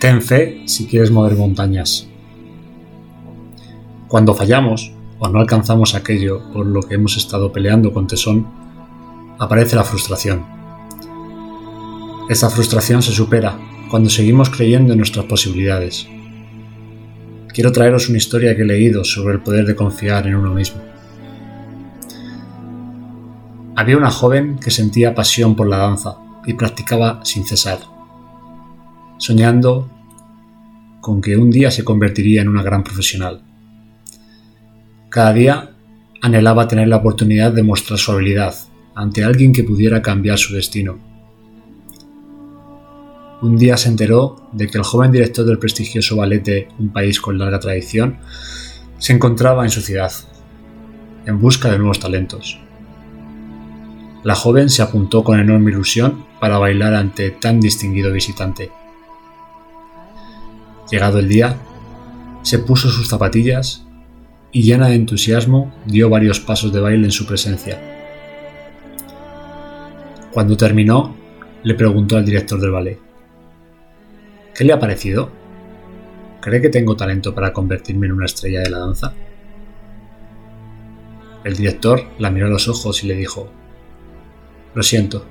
Ten fe si quieres mover montañas. Cuando fallamos o no alcanzamos aquello por lo que hemos estado peleando con tesón, aparece la frustración. Esta frustración se supera cuando seguimos creyendo en nuestras posibilidades. Quiero traeros una historia que he leído sobre el poder de confiar en uno mismo. Había una joven que sentía pasión por la danza y practicaba sin cesar soñando con que un día se convertiría en una gran profesional. Cada día anhelaba tener la oportunidad de mostrar su habilidad ante alguien que pudiera cambiar su destino. Un día se enteró de que el joven director del prestigioso ballet de un país con larga tradición se encontraba en su ciudad, en busca de nuevos talentos. La joven se apuntó con enorme ilusión para bailar ante tan distinguido visitante. Llegado el día, se puso sus zapatillas y llena de entusiasmo dio varios pasos de baile en su presencia. Cuando terminó, le preguntó al director del ballet, ¿qué le ha parecido? ¿Cree que tengo talento para convertirme en una estrella de la danza? El director la miró a los ojos y le dijo, Lo siento,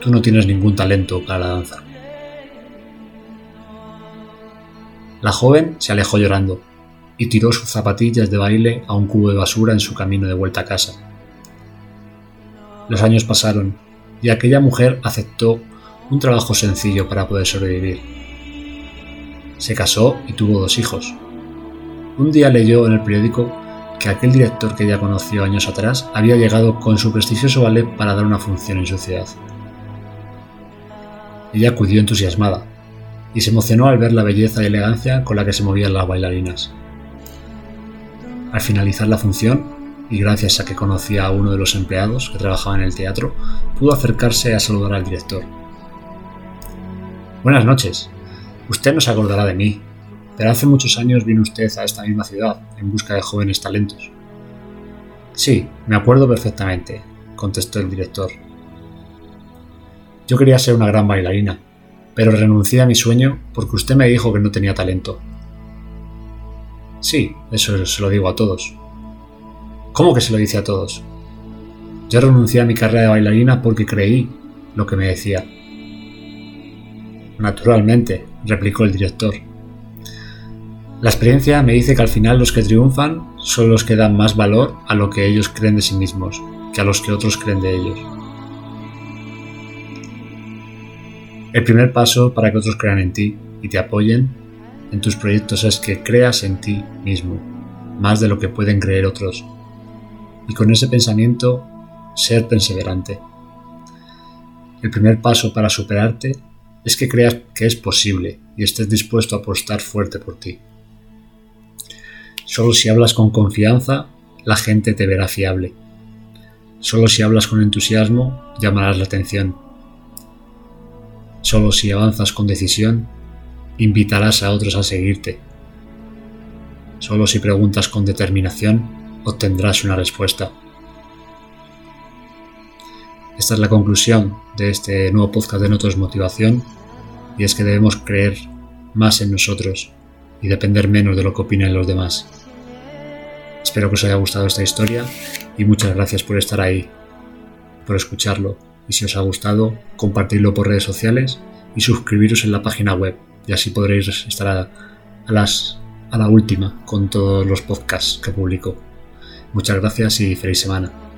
tú no tienes ningún talento para la danza. La joven se alejó llorando y tiró sus zapatillas de baile a un cubo de basura en su camino de vuelta a casa. Los años pasaron y aquella mujer aceptó un trabajo sencillo para poder sobrevivir. Se casó y tuvo dos hijos. Un día leyó en el periódico que aquel director que ella conoció años atrás había llegado con su prestigioso ballet para dar una función en su ciudad. Ella acudió entusiasmada, y se emocionó al ver la belleza y elegancia con la que se movían las bailarinas. Al finalizar la función, y gracias a que conocía a uno de los empleados que trabajaba en el teatro, pudo acercarse a saludar al director. Buenas noches. Usted no se acordará de mí, pero hace muchos años vino usted a esta misma ciudad en busca de jóvenes talentos. Sí, me acuerdo perfectamente, contestó el director. Yo quería ser una gran bailarina, pero renuncié a mi sueño porque usted me dijo que no tenía talento. Sí, eso se lo digo a todos. ¿Cómo que se lo dice a todos? Yo renuncié a mi carrera de bailarina porque creí lo que me decía. Naturalmente, replicó el director. La experiencia me dice que al final los que triunfan son los que dan más valor a lo que ellos creen de sí mismos que a los que otros creen de ellos. El primer paso para que otros crean en ti y te apoyen en tus proyectos es que creas en ti mismo, más de lo que pueden creer otros. Y con ese pensamiento, ser perseverante. El primer paso para superarte es que creas que es posible y estés dispuesto a apostar fuerte por ti. Solo si hablas con confianza, la gente te verá fiable. Solo si hablas con entusiasmo, llamarás la atención Solo si avanzas con decisión, invitarás a otros a seguirte. Solo si preguntas con determinación, obtendrás una respuesta. Esta es la conclusión de este nuevo podcast de Notos Motivación y es que debemos creer más en nosotros y depender menos de lo que opinen los demás. Espero que os haya gustado esta historia y muchas gracias por estar ahí, por escucharlo y si os ha gustado, compartidlo por redes sociales y suscribiros en la página web y así podréis estar a, las, a la última con todos los podcasts que publico. Muchas gracias y feliz semana.